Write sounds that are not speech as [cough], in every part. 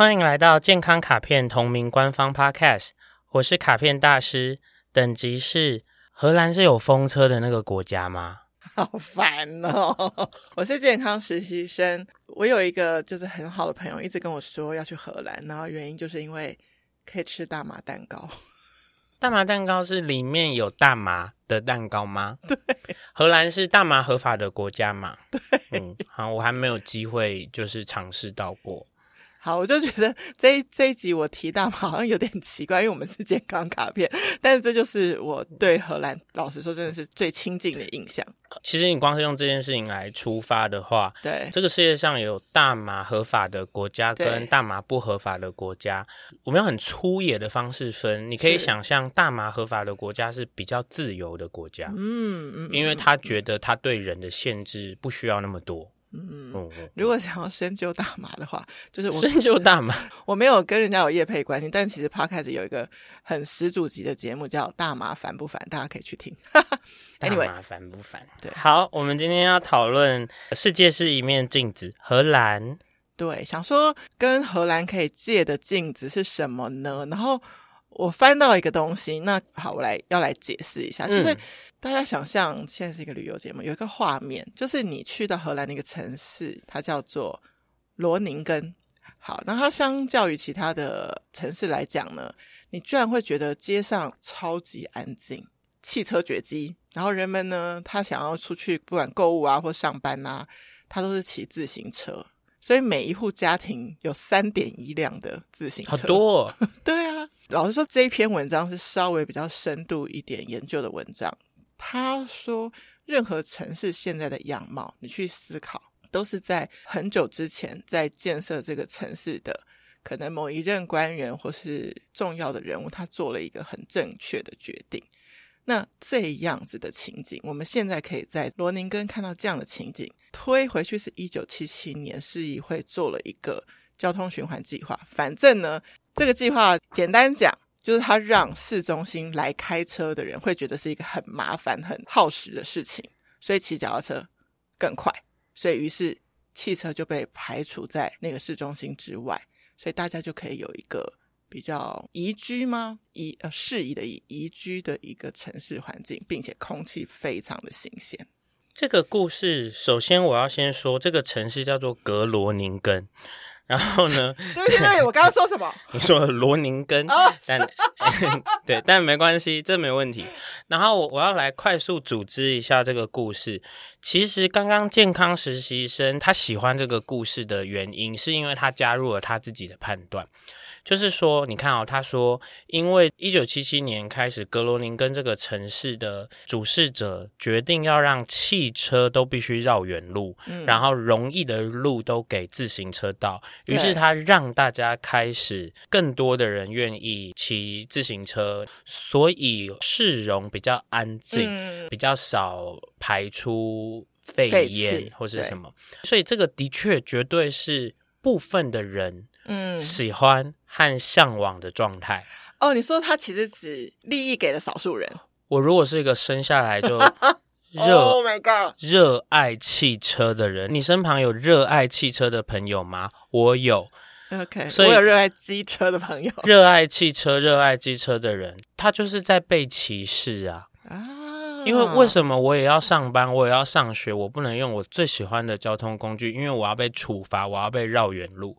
欢迎来到健康卡片同名官方 Podcast，我是卡片大师，等级是荷兰是有风车的那个国家吗？[laughs] 好烦哦！我是健康实习生，我有一个就是很好的朋友，一直跟我说要去荷兰，然后原因就是因为可以吃大麻蛋糕。[laughs] 大麻蛋糕是里面有大麻的蛋糕吗？[laughs] 对，荷兰是大麻合法的国家嘛？对，嗯，好，我还没有机会就是尝试到过。好，我就觉得 [laughs] 这一这一集我提大麻 [laughs] 好像有点奇怪，因为我们是健康卡片，但是这就是我对荷兰，老实说真的是最亲近的印象。其实你光是用这件事情来出发的话，对，这个世界上有大麻合法的国家跟大麻不合法的国家，我们用很粗野的方式分，你可以想象大麻合法的国家是比较自由的国家，嗯嗯，因为他觉得他对人的限制不需要那么多。嗯，如果想要深究大麻的话，[laughs] 就是我深究大麻。[laughs] 我没有跟人家有业配关系，但其实 Podcast 有一个很始祖级的节目叫《大麻烦不烦》，大家可以去听。Anyway, [laughs] 大麻烦不烦？对，好，我们今天要讨论世界是一面镜子，荷兰。对，想说跟荷兰可以借的镜子是什么呢？然后。我翻到一个东西，那好，我来要来解释一下，就是、嗯、大家想象现在是一个旅游节目，有一个画面，就是你去到荷兰的一个城市，它叫做罗宁根。好，那它相较于其他的城市来讲呢，你居然会觉得街上超级安静，汽车绝迹，然后人们呢，他想要出去，不管购物啊或上班啊，他都是骑自行车。所以每一户家庭有三点一辆的自行车，好多哦。[laughs] 对啊，老实说，这一篇文章是稍微比较深度一点研究的文章。他说，任何城市现在的样貌，你去思考，都是在很久之前在建设这个城市的可能某一任官员或是重要的人物，他做了一个很正确的决定。那这样子的情景，我们现在可以在罗宁根看到这样的情景。推回去是一九七七年，市议会做了一个交通循环计划。反正呢，这个计划简单讲，就是他让市中心来开车的人会觉得是一个很麻烦、很耗时的事情，所以骑脚踏车更快。所以于是汽车就被排除在那个市中心之外，所以大家就可以有一个比较宜居吗？宜呃适宜的宜宜居的一个城市环境，并且空气非常的新鲜。这个故事，首先我要先说，这个城市叫做格罗宁根。然后呢？[laughs] 对对对，我刚刚说什么？你说罗宁根，但 [laughs] 对，但没关系，这没问题。然后我我要来快速组织一下这个故事。其实刚刚健康实习生他喜欢这个故事的原因，是因为他加入了他自己的判断。就是说，你看哦，他说，因为一九七七年开始，格罗宁根这个城市的主事者决定要让汽车都必须绕远路，嗯，然后容易的路都给自行车道。于是他让大家开始更多的人愿意骑自行车，所以市容比较安静，嗯，比较少排出废烟或是什么。所以这个的确绝对是部分的人。嗯，喜欢和向往的状态。哦，你说他其实只利益给了少数人。我如果是一个生下来就 [laughs] 热，Oh my God，热爱汽车的人，你身旁有热爱汽车的朋友吗？我有。OK，所以我有热爱机车的朋友。热爱汽车、热爱机车的人，他就是在被歧视啊！啊，因为为什么我也要上班，我也要上学，我不能用我最喜欢的交通工具，因为我要被处罚，我要被绕远路。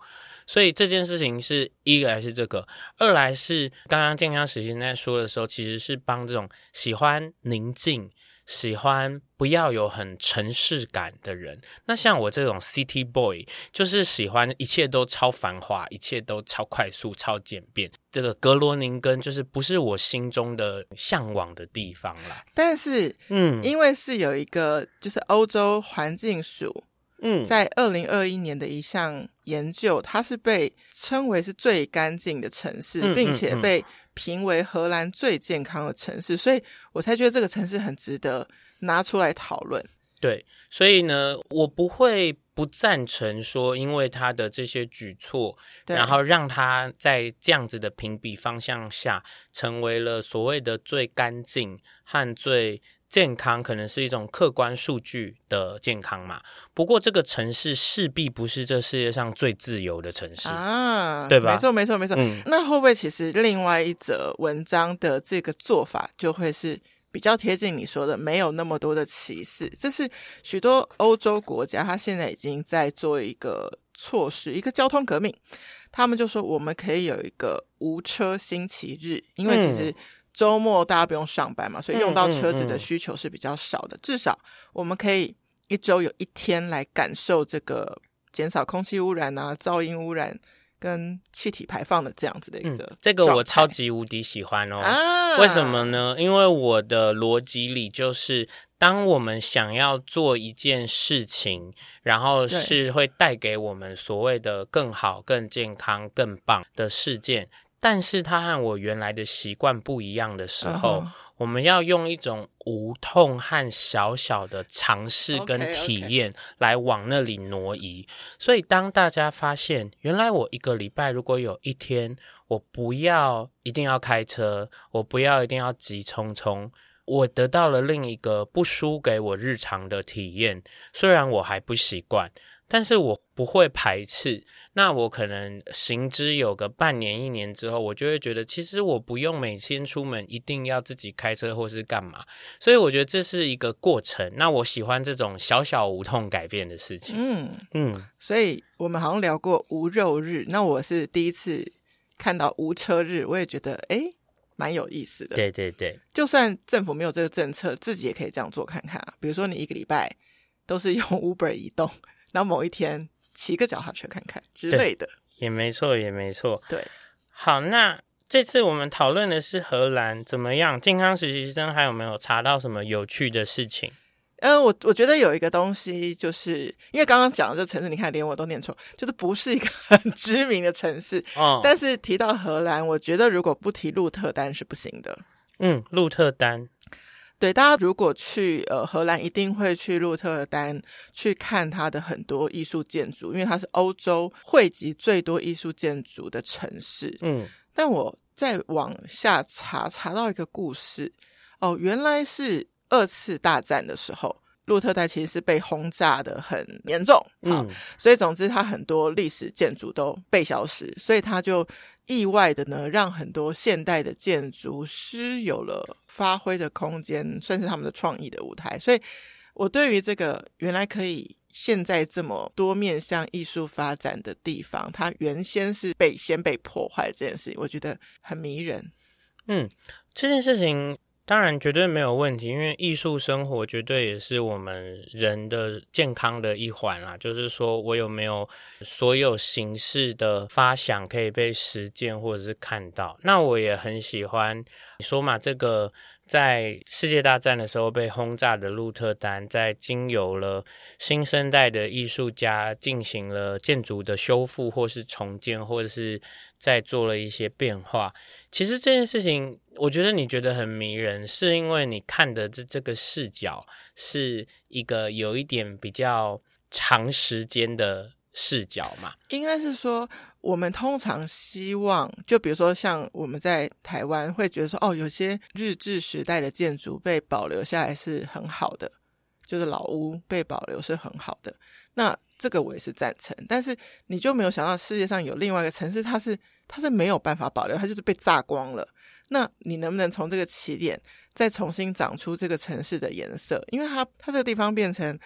所以这件事情是一来是这个，二来是刚刚健康实习生在说的时候，其实是帮这种喜欢宁静、喜欢不要有很城市感的人。那像我这种 City Boy，就是喜欢一切都超繁华，一切都超快速、超简便。这个格罗宁根就是不是我心中的向往的地方啦。但是，嗯，因为是有一个就是欧洲环境署。嗯，在二零二一年的一项研究，它是被称为是最干净的城市，嗯、并且被评为荷兰最健康的城市，所以我才觉得这个城市很值得拿出来讨论。对，所以呢，我不会不赞成说，因为他的这些举措，然后让他在这样子的评比方向下，成为了所谓的最干净和最健康，可能是一种客观数据的健康嘛。不过，这个城市势必不是这世界上最自由的城市啊，对吧？没错，没错，没错。嗯，那会不会其实另外一则文章的这个做法就会是？比较贴近你说的，没有那么多的歧视。这是许多欧洲国家，他现在已经在做一个措施，一个交通革命。他们就说，我们可以有一个无车星期日，因为其实周末大家不用上班嘛，所以用到车子的需求是比较少的。至少我们可以一周有一天来感受这个减少空气污染啊、噪音污染。跟气体排放的这样子的一个、嗯，这个我超级无敌喜欢哦。啊，为什么呢？因为我的逻辑里就是，当我们想要做一件事情，然后是会带给我们所谓的更好、更健康、更棒的事件。但是它和我原来的习惯不一样的时候，uh huh. 我们要用一种无痛和小小的尝试跟体验来往那里挪移。所以当大家发现，原来我一个礼拜如果有一天我不要一定要开车，我不要一定要急匆匆，我得到了另一个不输给我日常的体验。虽然我还不习惯。但是我不会排斥，那我可能行之有个半年一年之后，我就会觉得，其实我不用每天出门一定要自己开车或是干嘛，所以我觉得这是一个过程。那我喜欢这种小小无痛改变的事情。嗯嗯，嗯，所以我们好像聊过无肉日，那我是第一次看到无车日，我也觉得诶蛮有意思的。对对对，就算政府没有这个政策，自己也可以这样做看看啊。比如说你一个礼拜都是用 [laughs] Uber 移动。然后某一天骑个脚踏车看看之类的，也没错，也没错。对，好，那这次我们讨论的是荷兰怎么样？健康实习生还有没有查到什么有趣的事情？嗯、呃，我我觉得有一个东西，就是因为刚刚讲的这城市，你看连我都念错，就是不是一个很 [laughs] 知名的城市。哦，但是提到荷兰，我觉得如果不提鹿特丹是不行的。嗯，鹿特丹。对，大家如果去呃荷兰，一定会去鹿特丹去看它的很多艺术建筑，因为它是欧洲汇集最多艺术建筑的城市。嗯，但我再往下查，查到一个故事哦，原来是二次大战的时候，鹿特代其实是被轰炸的很严重。嗯，所以总之它很多历史建筑都被消失，所以它就。意外的呢，让很多现代的建筑师有了发挥的空间，算是他们的创意的舞台。所以，我对于这个原来可以现在这么多面向艺术发展的地方，它原先是被先被破坏这件事情，我觉得很迷人。嗯，这件事情。当然，绝对没有问题，因为艺术生活绝对也是我们人的健康的一环啦。就是说我有没有所有形式的发想可以被实践或者是看到？那我也很喜欢你说嘛，这个。在世界大战的时候被轰炸的鹿特丹，在经由了新生代的艺术家进行了建筑的修复，或是重建，或者是在做了一些变化。其实这件事情，我觉得你觉得很迷人，是因为你看的这这个视角是一个有一点比较长时间的视角嘛？应该是说。我们通常希望，就比如说像我们在台湾会觉得说，哦，有些日治时代的建筑被保留下来是很好的，就是老屋被保留是很好的。那这个我也是赞成，但是你就没有想到世界上有另外一个城市，它是它是没有办法保留，它就是被炸光了。那你能不能从这个起点再重新长出这个城市的颜色？因为它它这个地方变成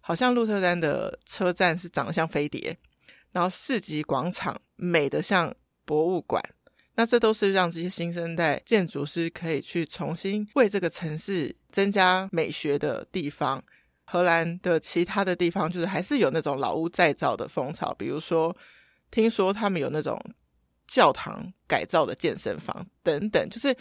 好像鹿特丹的车站是长得像飞碟。然后市集广场美得像博物馆，那这都是让这些新生代建筑师可以去重新为这个城市增加美学的地方。荷兰的其他的地方就是还是有那种老屋再造的风潮，比如说听说他们有那种教堂改造的健身房等等，就是。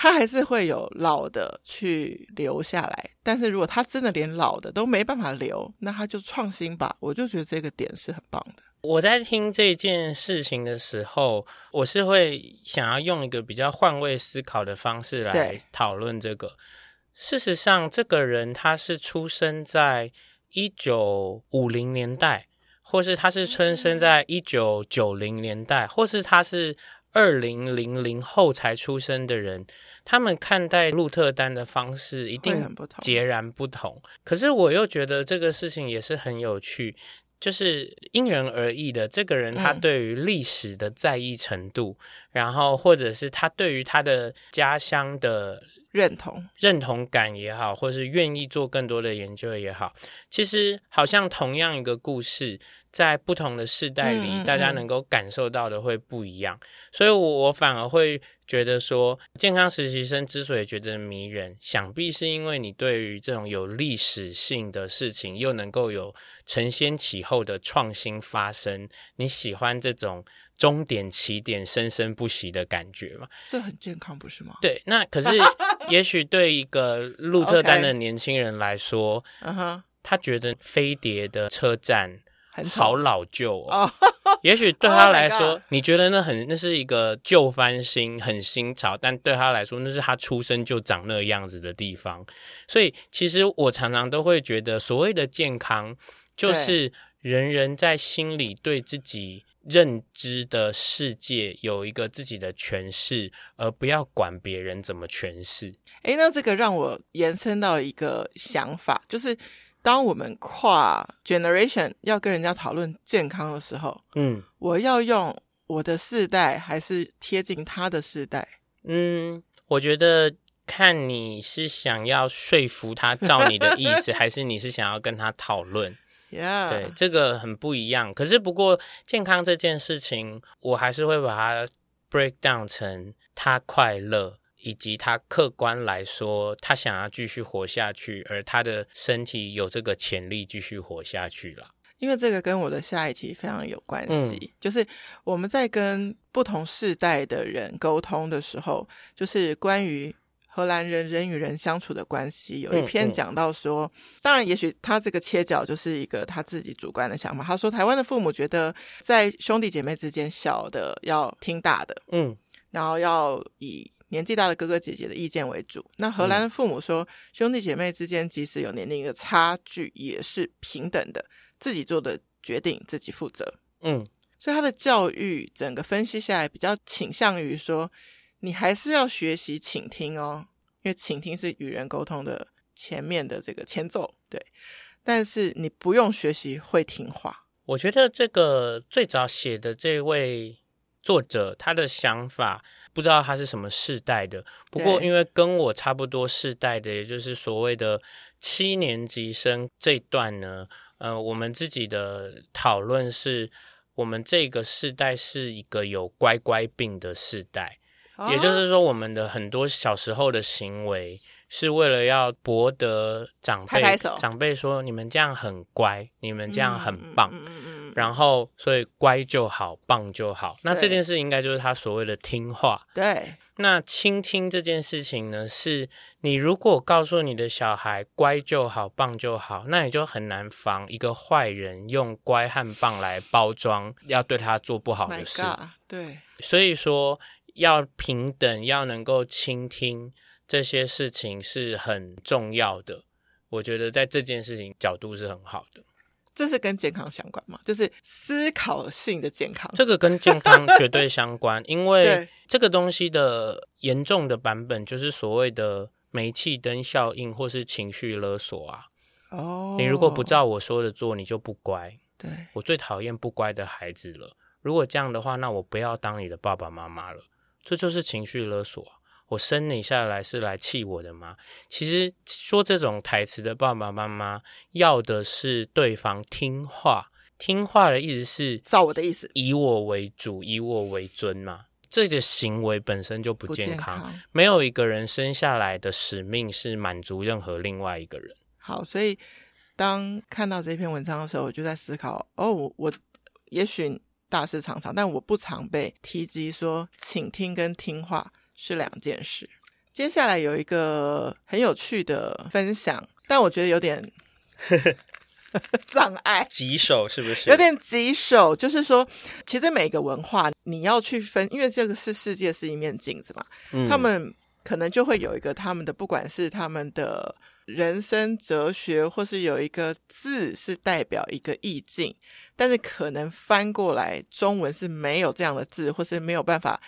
他还是会有老的去留下来，但是如果他真的连老的都没办法留，那他就创新吧。我就觉得这个点是很棒的。我在听这件事情的时候，我是会想要用一个比较换位思考的方式来讨论这个。事实上，这个人他是出生在一九五零年代，或是他是出生在一九九零年代，或是他是二零零零后才出生的人，他们看待鹿特丹的方式一定截然不同。可是我又觉得这个事情也是很有趣。就是因人而异的，这个人他对于历史的在意程度，嗯、然后或者是他对于他的家乡的认同、认同感也好，或是愿意做更多的研究也好，其实好像同样一个故事，在不同的世代里，嗯嗯嗯，大家能够感受到的会不一样。所以我，我我反而会。觉得说健康实习生之所以觉得迷人，想必是因为你对于这种有历史性的事情，又能够有承先启后的创新发生，你喜欢这种终点起点生生不息的感觉嘛？这很健康，不是吗？对，那可是也许对一个鹿特丹的年轻人来说，嗯哼，他觉得飞碟的车站。好老旧哦，也许对他来说，oh、你觉得那很那是一个旧翻新，很新潮，但对他来说，那是他出生就长那样子的地方。所以，其实我常常都会觉得，所谓的健康，就是人人在心里对自己认知的世界有一个自己的诠释，而不要管别人怎么诠释。诶，那这个让我延伸到一个想法，就是。当我们跨 generation 要跟人家讨论健康的时候，嗯，我要用我的世代还是贴近他的世代？嗯，我觉得看你是想要说服他照你的意思，[laughs] 还是你是想要跟他讨论？Yeah，对，这个很不一样。可是不过健康这件事情，我还是会把它 break down 成他快乐。以及他客观来说，他想要继续活下去，而他的身体有这个潜力继续活下去了。因为这个跟我的下一题非常有关系，嗯、就是我们在跟不同世代的人沟通的时候，就是关于荷兰人人与人相处的关系，有一篇讲到说，嗯嗯、当然，也许他这个切角就是一个他自己主观的想法。他说，台湾的父母觉得，在兄弟姐妹之间，小的要听大的，嗯，然后要以。年纪大的哥哥姐姐的意见为主。那荷兰的父母说，嗯、兄弟姐妹之间即使有年龄的差距，也是平等的，自己做的决定自己负责。嗯，所以他的教育整个分析下来，比较倾向于说，你还是要学习倾听哦，因为倾听是与人沟通的前面的这个前奏。对，但是你不用学习会听话。我觉得这个最早写的这位作者，他的想法。不知道他是什么世代的，不过因为跟我差不多世代的，也就是所谓的七年级生这一段呢，呃，我们自己的讨论是，我们这个世代是一个有乖乖病的世代，也就是说，我们的很多小时候的行为。是为了要博得长辈，长辈说你们这样很乖，你们这样很棒，嗯嗯嗯嗯、然后所以乖就好，棒就好。那这件事应该就是他所谓的听话。对，那倾听这件事情呢，是你如果告诉你的小孩乖就好，棒就好，那你就很难防一个坏人用乖和棒来包装，要对他做不好的事。对，所以说要平等，要能够倾听。这些事情是很重要的，我觉得在这件事情角度是很好的。这是跟健康相关吗？就是思考性的健康，这个跟健康绝对相关，因为这个东西的严重的版本就是所谓的煤气灯效应或是情绪勒索啊。哦，你如果不照我说的做，你就不乖。对，我最讨厌不乖的孩子了。如果这样的话，那我不要当你的爸爸妈妈了。这就是情绪勒索。我生你下来是来气我的吗？其实说这种台词的爸爸妈妈要的是对方听话，听话的意思是照我的意思，以我为主，以我为尊嘛。这个行为本身就不健康，健康。没有一个人生下来的使命是满足任何另外一个人。好，所以当看到这篇文章的时候，我就在思考：哦，我，我也许大事常常，但我不常被提及说倾听跟听话。是两件事。接下来有一个很有趣的分享，但我觉得有点 [laughs] 障碍，棘手是不是？有点棘手，就是说，其实每个文化你要去分，因为这个是世界是一面镜子嘛，嗯、他们可能就会有一个他们的，不管是他们的人生哲学，或是有一个字是代表一个意境，但是可能翻过来中文是没有这样的字，或是没有办法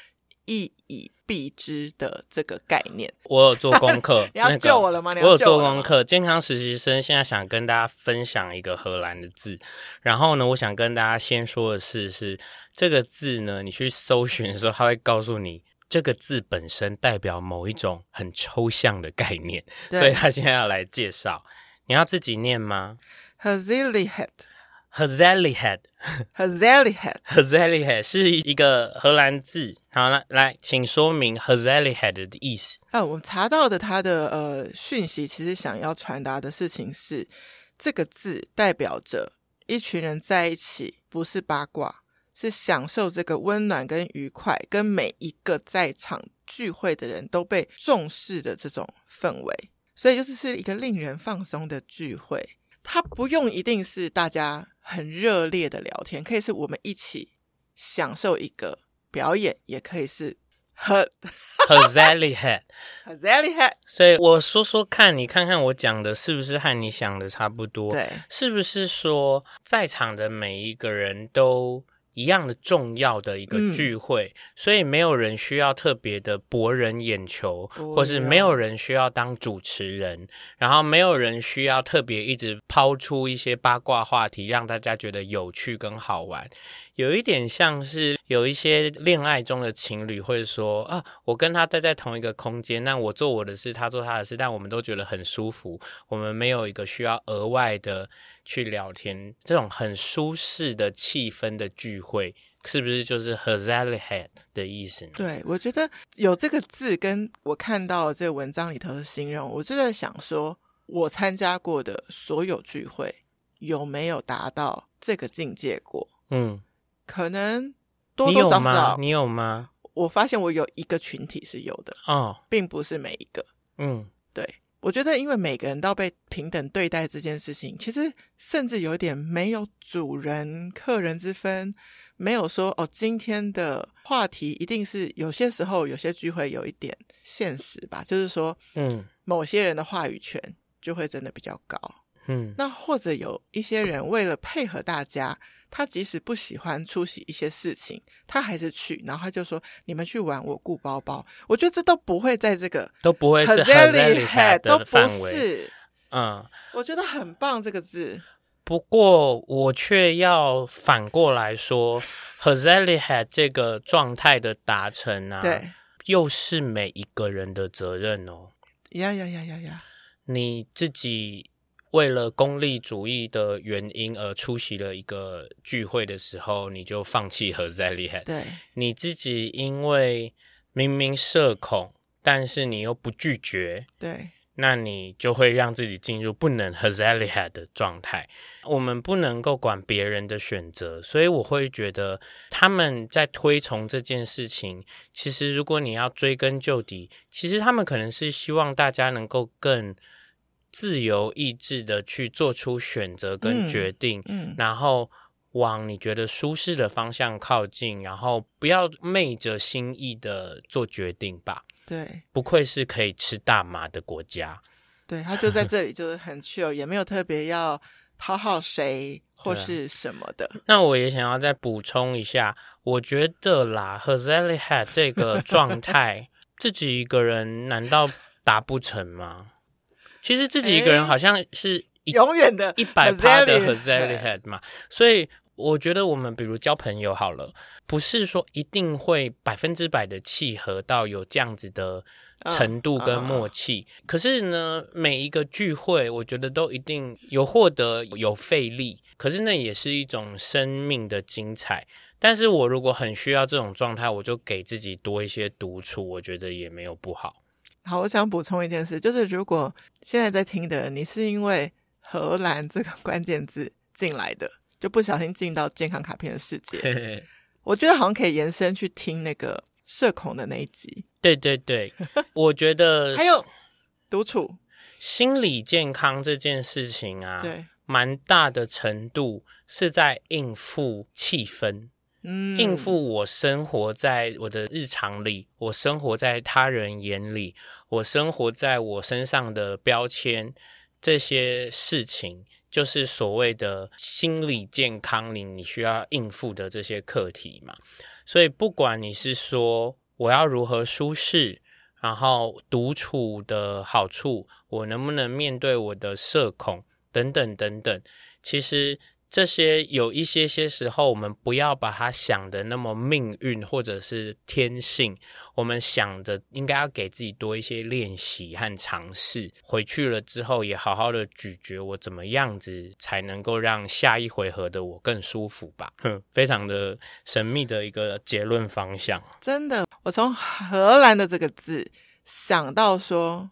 一以蔽之的这个概念。我有做功课，[laughs] 你要救我了吗？那个、我有做功课。健康实习生现在想跟大家分享一个荷兰的字，然后呢，我想跟大家先说的是，是这个字呢，你去搜寻的时候，他会告诉你。这个字本身代表某一种很抽象的概念，所以他现在要来介绍。你要自己念吗？Gezelligheid，Gezelligheid，Gezelligheid 是一个荷兰字。好了，来，请说明 Hazelihead 的意思。啊，我查到的它的呃讯息，其实想要传达的事情是，这个字代表着一群人在一起，不是八卦。是享受这个温暖跟愉快，跟每一个在场聚会的人都被重视的这种氛围，所以就是是一个令人放松的聚会。它不用一定是大家很热烈的聊天，可以是我们一起享受一个表演，也可以是很 Gezelligheid，Gezelligheid。[laughs] 所以我说说看，你看看我讲的是不是和你想的差不多？对，是不是说在场的每一个人都一样的重要的一个聚会，嗯、所以没有人需要特别的博人眼球，或是没有人需要当主持人，然后没有人需要特别一直抛出一些八卦话题，让大家觉得有趣跟好玩。有一点像是有一些恋爱中的情侣会说啊，我跟他待在同一个空间，那我做我的事，他做他的事，但我们都觉得很舒服。我们没有一个需要额外的去聊天，这种很舒适的气氛的聚会，是不是就是 Gezelligheid 的意思呢？对，我觉得有这个字跟我看到这文章里头的形容，我就在想说，我参加过的所有聚会有没有达到这个境界过？嗯。可能多多少少，你有吗？有吗？我发现我有一个群体是有的哦，并不是每一个。嗯，对，我觉得因为每个人都被平等对待这件事情，其实甚至有点没有主人客人之分，没有说哦，今天的话题一定是有些时候有些聚会有一点现实吧，就是说，嗯，某些人的话语权就会真的比较高。嗯，那或者有一些人为了配合大家。他即使不喜欢出席一些事情，他还是去，然后他就说：“你们去玩，我顾包包。”我觉得这都不会在这个都不会是 Gezelligheid 的范围。嗯，我觉得很棒这个字。不过我却要反过来说，[laughs] Gezelligheid 这个状态的达成啊，对，又是每一个人的责任哦。呀呀呀呀呀！你自己。为了功利主义的原因而出席了一个聚会的时候，你就放弃 Gezelligheid。对，你自己因为明明社恐，但是你又不拒绝，对，那你就会让自己进入不能 Gezelligheid 的状态。我们不能够管别人的选择，所以我会觉得他们在推崇这件事情。其实，如果你要追根究底，其实他们可能是希望大家能够更。自由意志的去做出选择跟决定，嗯，嗯，然后往你觉得舒适的方向靠近，然后不要昧着心意的做决定吧。对，不愧是可以吃大麻的国家。对，他就在这里，[laughs] 就是很 chill，也没有特别要讨好谁或是什么的。那我也想要再补充一下，我觉得啦，Gezelligheid 这个状态，[laughs] 自己一个人难道达不成吗？其实自己一个人好像是永远的一百趴的 Gezelligheid 嘛，所以我觉得我们比如交朋友好了，不是说一定会百分之百的契合到有这样子的程度跟默契。可是呢，每一个聚会，我觉得都一定有获得有费力，可是那也是一种生命的精彩。但是我如果很需要这种状态，我就给自己多一些独处，我觉得也没有不好。好，我想补充一件事，就是如果现在在听的人，你是因为荷兰这个 [laughs] 关键字进来的，就不小心进到健康卡片的世界，我觉得好像可以延伸去听那个社恐的那一集。对对对，[laughs] 我觉得 [laughs] 还有独处、心理健康这件事情啊，对，蛮大的程度是在应付气氛。嗯，应付我生活在我的日常里，我生活在他人眼里，我生活在我身上的标签，这些事情就是所谓的心理健康里你需要应付的这些课题嘛。所以，不管你是说我要如何舒适，然后独处的好处，我能不能面对我的社恐等等等等，其实。这些有一些些时候，我们不要把它想的那么命运或者是天性，我们想着应该要给自己多一些练习和尝试。回去了之后，也好好的咀嚼我怎么样子才能够让下一回合的我更舒服吧。哼，[laughs] 非常的神秘的一个结论方向。真的，我从荷兰的这个字想到说，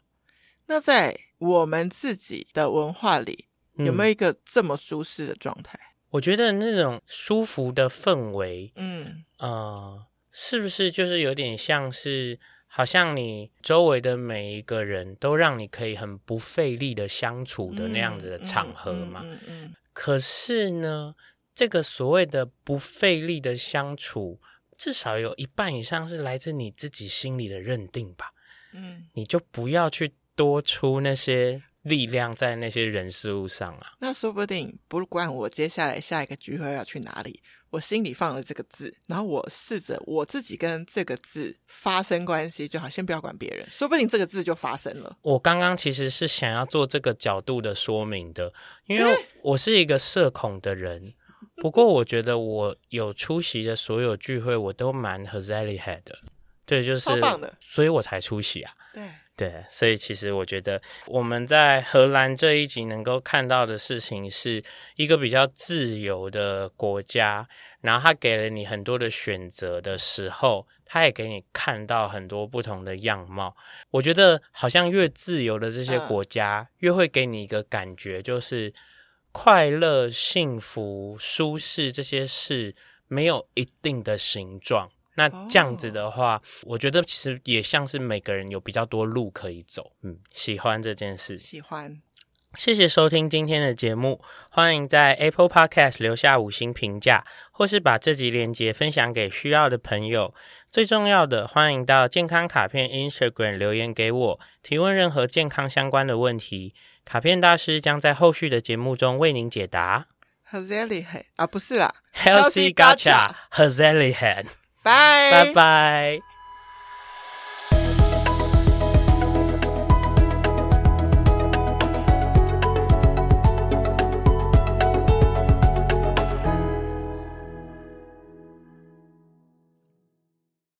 那在我们自己的文化里。有没有一个这么舒适的状态？我觉得那种舒服的氛围，嗯，呃，是不是就是有点像是，好像你周围的每一个人都让你可以很不费力的相处的那样子的场合嘛？嗯嗯，嗯，嗯，嗯。可是呢，这个所谓的不费力的相处，至少有一半以上是来自你自己心里的认定吧？嗯，你就不要去多出那些。力量在那些人事物上啊，那说不定不管我接下来下一个聚会要去哪里，我心里放了这个字，然后我试着我自己跟这个字发生关系，就好，先不要管别人，说不定这个字就发生了。我刚刚其实是想要做这个角度的说明的，因为我是一个社恐的人，[laughs] 不过我觉得我有出席的所有聚会，我都蛮 Gezelligheid 的，对，就是所以我才出席啊，对。对，所以其实我觉得我们在荷兰这一集能够看到的事情，是一个比较自由的国家，然后他给了你很多的选择的时候，他也给你看到很多不同的样貌。我觉得好像越自由的这些国家，越会给你一个感觉，就是快乐、幸福、舒适这些事没有一定的形状。那这样子的话，我觉得其实也像是每个人有比较多路可以走。嗯，喜欢这件事，喜欢。谢谢收听今天的节目，欢迎在 Apple Podcast 留下五星评价，或是把这集连接分享给需要的朋友。最重要的，欢迎到健康卡片 Instagram 留言给我，提问任何健康相关的问题，卡片大师将在后续的节目中为您解答。Gezelligheid 啊，不是啦，Healthy Gacha Gezelligheid 拜拜。